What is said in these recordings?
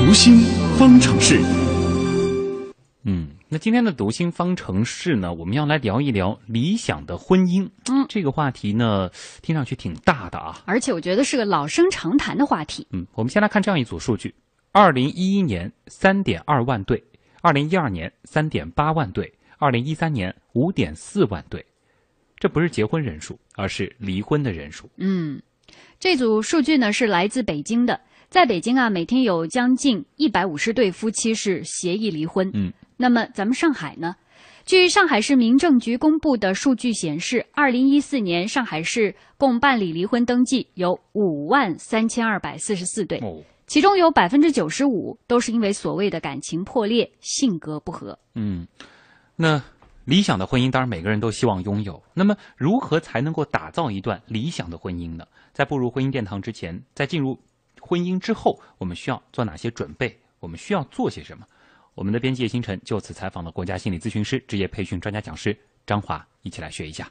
读心方程式。嗯，那今天的读心方程式呢，我们要来聊一聊理想的婚姻。嗯，这个话题呢，听上去挺大的啊。而且我觉得是个老生常谈的话题。嗯，我们先来看这样一组数据：二零一一年三点二万对，二零一二年三点八万对，二零一三年五点四万对。这不是结婚人数，而是离婚的人数。嗯，这组数据呢是来自北京的，在北京啊，每天有将近一百五十对夫妻是协议离婚。嗯，那么咱们上海呢？据上海市民政局公布的数据显示，二零一四年上海市共办理离婚登记有五万三千二百四十四对，哦，其中有百分之九十五都是因为所谓的感情破裂、性格不合。嗯，那理想的婚姻，当然每个人都希望拥有。那么，如何才能够打造一段理想的婚姻呢？在步入婚姻殿堂之前，在进入婚姻之后，我们需要做哪些准备？我们需要做些什么？我们的编辑叶星辰就此采访了国家心理咨询师、职业培训专家讲师张华，一起来学一下。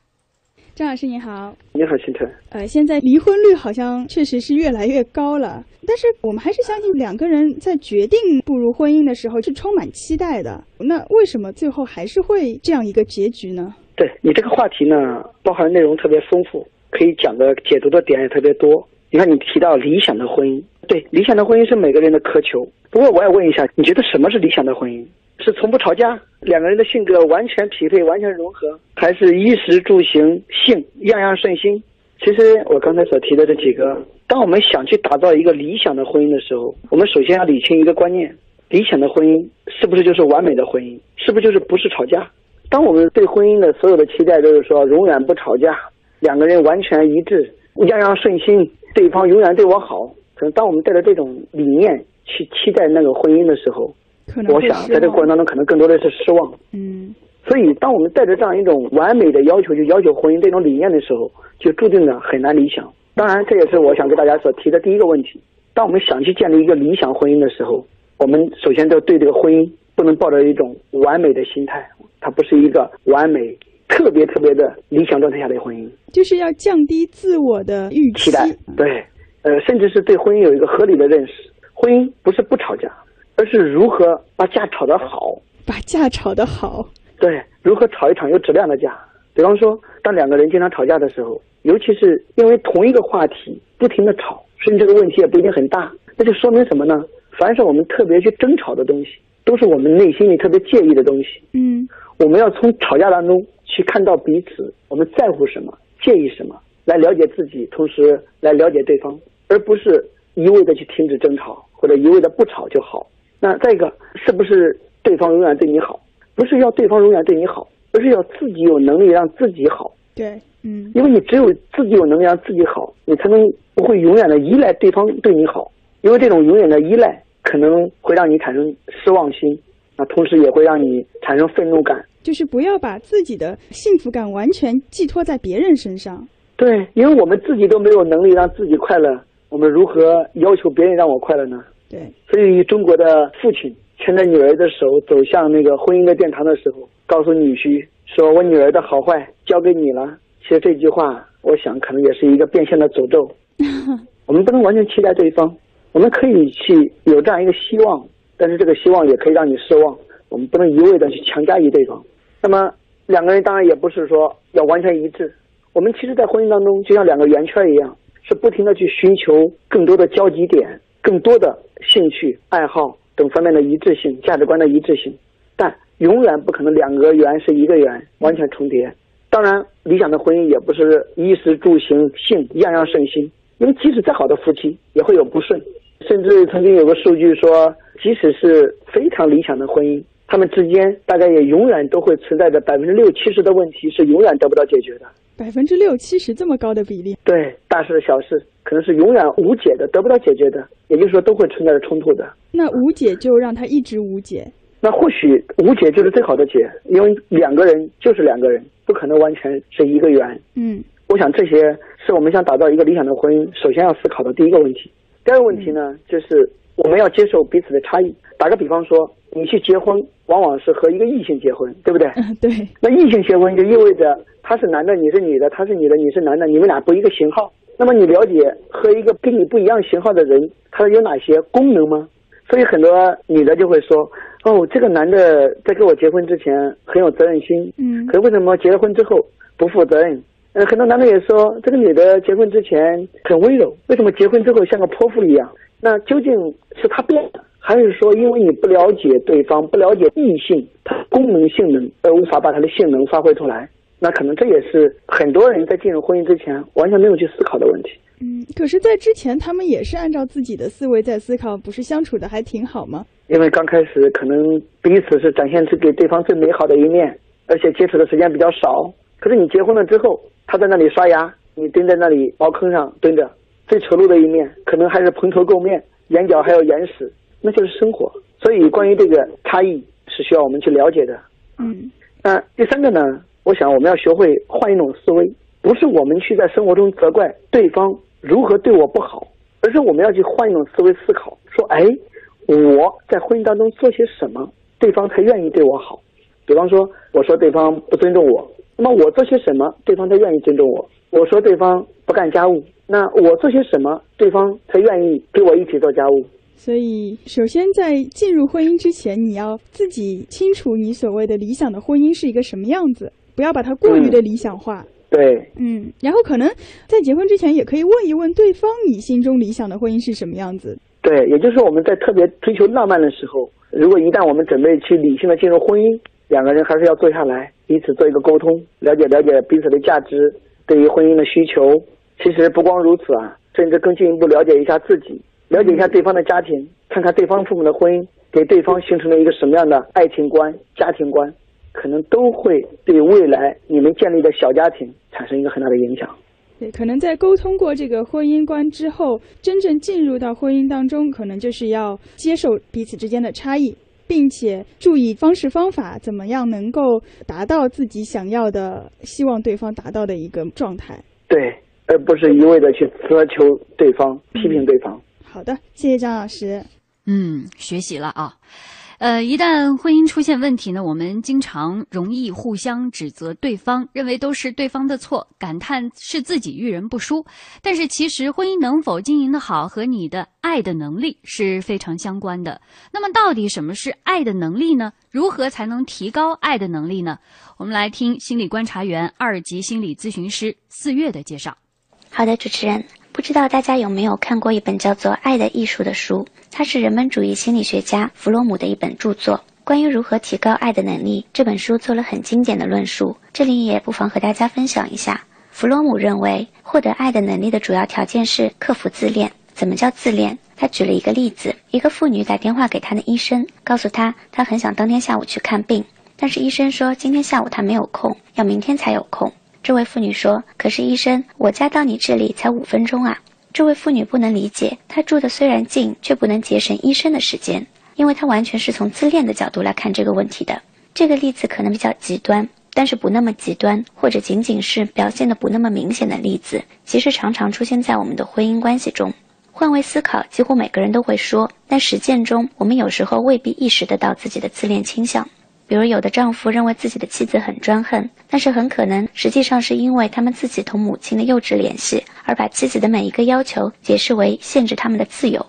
张老师你好，你好，星辰。呃，现在离婚率好像确实是越来越高了，但是我们还是相信两个人在决定步入婚姻的时候是充满期待的。那为什么最后还是会这样一个结局呢？对你这个话题呢，包含内容特别丰富，可以讲的解读的点也特别多。你看，你提到理想的婚姻，对，理想的婚姻是每个人的渴求。不过我也问一下，你觉得什么是理想的婚姻？是从不吵架，两个人的性格完全匹配、完全融合，还是衣食住行、性样样顺心？其实我刚才所提的这几个，当我们想去打造一个理想的婚姻的时候，我们首先要理清一个观念：理想的婚姻是不是就是完美的婚姻？是不是就是不是吵架？当我们对婚姻的所有的期待都是说永远不吵架，两个人完全一致，样样顺心，对方永远对我好。可能当我们带着这种理念去期待那个婚姻的时候，可能我想在这个过程当中，可能更多的是失望。嗯，所以，当我们带着这样一种完美的要求去要求婚姻这种理念的时候，就注定了很难理想。当然，这也是我想给大家所提的第一个问题。当我们想去建立一个理想婚姻的时候，我们首先要对这个婚姻不能抱着一种完美的心态，它不是一个完美、特别特别的理想状态下的婚姻。就是要降低自我的预期。期待，对，呃，甚至是对婚姻有一个合理的认识。婚姻不是不吵架，而是如何把架吵得好。把架吵得好。对，如何吵一场有质量的架？比方说，当两个人经常吵架的时候，尤其是因为同一个话题不停的吵，甚至这个问题也不一定很大，那就说明什么呢？凡是我们特别去争吵的东西，都是我们内心里特别介意的东西。嗯，我们要从吵架当中去看到彼此，我们在乎什么，介意什么，来了解自己，同时来了解对方，而不是一味的去停止争吵，或者一味的不吵就好。那再一个，是不是对方永远对你好？不是要对方永远对你好，而是要自己有能力让自己好。对，嗯，因为你只有自己有能力让自己好，你才能不会永远的依赖对方对你好。因为这种永远的依赖可能会让你产生失望心，那同时也会让你产生愤怒感。就是不要把自己的幸福感完全寄托在别人身上。对，因为我们自己都没有能力让自己快乐，我们如何要求别人让我快乐呢？对，所以中国的父亲牵着女儿的手走向那个婚姻的殿堂的时候，告诉女婿说：“我女儿的好坏交给你了。”其实这句话，我想可能也是一个变相的诅咒。我们不能完全期待对方，我们可以去有这样一个希望，但是这个希望也可以让你失望。我们不能一味的去强加于对方。那么两个人当然也不是说要完全一致。我们其实，在婚姻当中，就像两个圆圈一样，是不停的去寻求更多的交集点，更多的兴趣爱好等方面的一致性、价值观的一致性。但永远不可能两个圆是一个圆完全重叠。当然，理想的婚姻也不是衣食住行性样样顺心，因为即使再好的夫妻也会有不顺。甚至曾经有个数据说，即使是非常理想的婚姻，他们之间大概也永远都会存在着百分之六七十的问题是永远得不到解决的。百分之六七十这么高的比例，对大事小事可能是永远无解的，得不到解决的，也就是说都会存在着冲突的。那无解就让它一直无解。那或许无解就是最好的解，因为两个人就是两个人，不可能完全是一个圆。嗯，我想这些是我们想打造一个理想的婚姻首先要思考的第一个问题。第二个问题呢，就是我们要接受彼此的差异。打个比方说，你去结婚，往往是和一个异性结婚，对不对？嗯，对，那异性结婚就意味着他是男的，你是女的；他是女的，你是男的，你们俩不一个型号。那么你了解和一个跟你不一样型号的人，他有哪些功能吗？所以很多女的就会说，哦，这个男的在跟我结婚之前很有责任心，嗯可是为什么结了婚之后不负责任？呃，很多男的也说，这个女的结婚之前很温柔，为什么结婚之后像个泼妇一样？那究竟是她变了，还是说因为你不了解对方，不了解异性它功能性能，而无法把它的性能发挥出来？那可能这也是很多人在进入婚姻之前完全没有去思考的问题。嗯，可是，在之前他们也是按照自己的思维在思考，不是相处的还挺好吗？因为刚开始可能彼此是展现出给对方最美好的一面，而且接触的时间比较少。可是你结婚了之后，他在那里刷牙，你蹲在那里茅坑上蹲着，最丑陋的一面可能还是蓬头垢面，眼角还有眼屎，那就是生活。所以关于这个差异是需要我们去了解的。嗯那第三个呢，我想我们要学会换一种思维，不是我们去在生活中责怪对方如何对我不好，而是我们要去换一种思维思考，说，哎，我在婚姻当中做些什么，对方才愿意对我好。比方说，我说对方不尊重我，那么我做些什么，对方才愿意尊重我？我说对方不干家务，那我做些什么，对方才愿意跟我一起做家务？所以，首先在进入婚姻之前，你要自己清楚你所谓的理想的婚姻是一个什么样子，不要把它过于的理想化。对，嗯，然后可能在结婚之前，也可以问一问对方，你心中理想的婚姻是什么样子。对，也就是说我们在特别追求浪漫的时候，如果一旦我们准备去理性的进入婚姻，两个人还是要坐下来，彼此做一个沟通，了解了解彼此的价值，对于婚姻的需求。其实不光如此啊，甚至更进一步了解一下自己，了解一下对方的家庭，看看对方父母的婚姻给对方形成了一个什么样的爱情观、家庭观，可能都会对未来你们建立的小家庭产生一个很大的影响。对，可能在沟通过这个婚姻观之后，真正进入到婚姻当中，可能就是要接受彼此之间的差异，并且注意方式方法，怎么样能够达到自己想要的、希望对方达到的一个状态。对，而不是一味的去苛求对方、批评对方。好的，谢谢张老师。嗯，学习了啊。呃，一旦婚姻出现问题呢，我们经常容易互相指责对方，认为都是对方的错，感叹是自己遇人不淑。但是其实婚姻能否经营的好，和你的爱的能力是非常相关的。那么到底什么是爱的能力呢？如何才能提高爱的能力呢？我们来听心理观察员、二级心理咨询师四月的介绍。好的，主持人，不知道大家有没有看过一本叫做《爱的艺术》的书？它是人本主义心理学家弗洛姆的一本著作。关于如何提高爱的能力，这本书做了很精简的论述，这里也不妨和大家分享一下。弗洛姆认为，获得爱的能力的主要条件是克服自恋。怎么叫自恋？他举了一个例子：一个妇女打电话给她的医生，告诉他她很想当天下午去看病，但是医生说今天下午她没有空，要明天才有空。这位妇女说：“可是医生，我家到你这里才五分钟啊！”这位妇女不能理解，她住的虽然近，却不能节省医生的时间，因为她完全是从自恋的角度来看这个问题的。这个例子可能比较极端，但是不那么极端，或者仅仅是表现的不那么明显的例子，其实常常出现在我们的婚姻关系中。换位思考，几乎每个人都会说，但实践中，我们有时候未必意识得到自己的自恋倾向。比如，有的丈夫认为自己的妻子很专横，但是很可能实际上是因为他们自己同母亲的幼稚联系，而把妻子的每一个要求解释为限制他们的自由。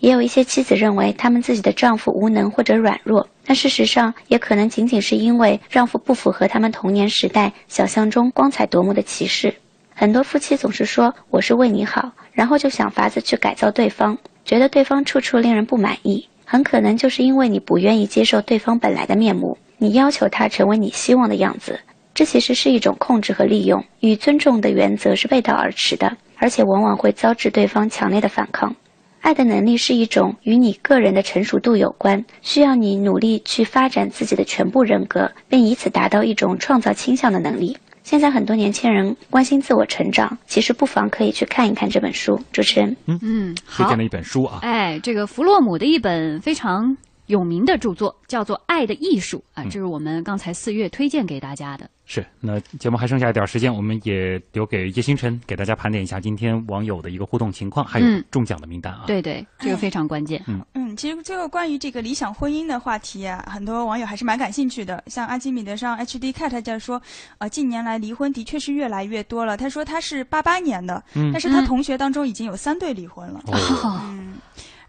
也有一些妻子认为他们自己的丈夫无能或者软弱，但事实上也可能仅仅是因为丈夫不符合他们童年时代想象中光彩夺目的骑士。很多夫妻总是说我是为你好，然后就想法子去改造对方，觉得对方处处令人不满意。很可能就是因为你不愿意接受对方本来的面目，你要求他成为你希望的样子，这其实是一种控制和利用，与尊重的原则是背道而驰的，而且往往会遭致对方强烈的反抗。爱的能力是一种与你个人的成熟度有关，需要你努力去发展自己的全部人格，并以此达到一种创造倾向的能力。现在很多年轻人关心自我成长，其实不妨可以去看一看这本书。主持人，嗯，好推荐了。一本书啊，哎，这个弗洛姆的一本非常有名的著作叫做《爱的艺术》啊，这是我们刚才四月推荐给大家的。是，那节目还剩下一点时间，我们也留给叶星辰给大家盘点一下今天网友的一个互动情况，还有嗯中奖的名单啊。对对，这个非常关键。嗯，其实这个关于这个理想婚姻的话题啊，很多网友还是蛮感兴趣的。像阿基米德上 HD Cat 在说，呃，近年来离婚的确是越来越多了。他说他是八八年的，嗯但是他嗯同学当中已经有三对离婚了。哦，嗯，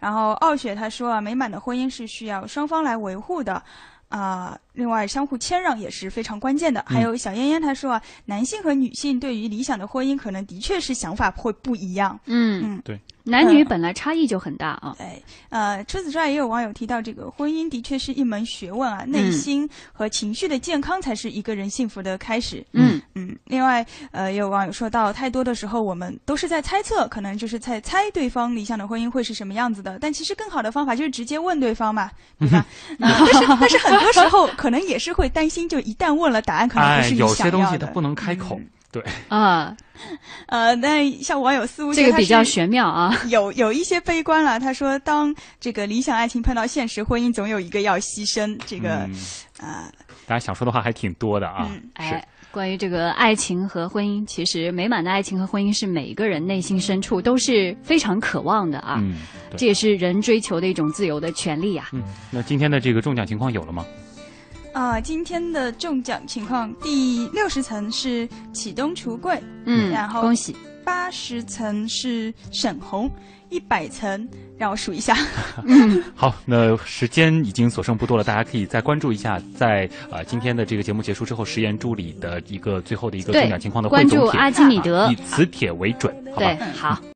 然后傲雪他说啊，美满的婚姻是需要双方来维护的。啊、另外相互谦让也是非常关键的。还有小燕燕她说啊，男性和女性对于理想的婚姻可能的确是想法会不一样。嗯嗯，对，男女本来差异就很大啊。对，呃，除此之外，也有网友提到，这个婚姻的确是一门学问啊，内心和情绪的健康才是一个人幸福的开始。嗯嗯，另外，呃，也有网友说到，太多的时候我们都是在猜测，可能就是在猜对方理想的婚姻会是什么样子的。但其实更好的方法就是直接问对方嘛，对吧？呃但是 但是很多时候可能也是会担心，就一旦问了，答案可能不哎，是你有想要的。些东西他不能开口。对，啊，呃，但像网友似乎这个比较玄。妙啊。有有一些悲观了，他说，当这个理想爱情碰到现实婚姻，总有一个要牺牲。这个嗯啊、大家想说的话还挺多的啊。嗯是哎，关于这个爱情和婚姻，其实美满的爱情和婚姻是每一个人内心深处都是非常渴望的啊。嗯，这也是人追求的一种自由的权利啊。嗯，那今天的这个中奖情况有了吗？啊、今天的中奖情况，第六十层是启东橱柜，嗯，然后恭喜。八十层是沈红，一百层让我数一下，好，那时间已经所剩不多了，大家可以再关注一下，在呃今天的这个节目结束之后，实验助理的一个最后的一个中奖情况的汇关注，阿基米德以。磁铁为准，好吧对？，好。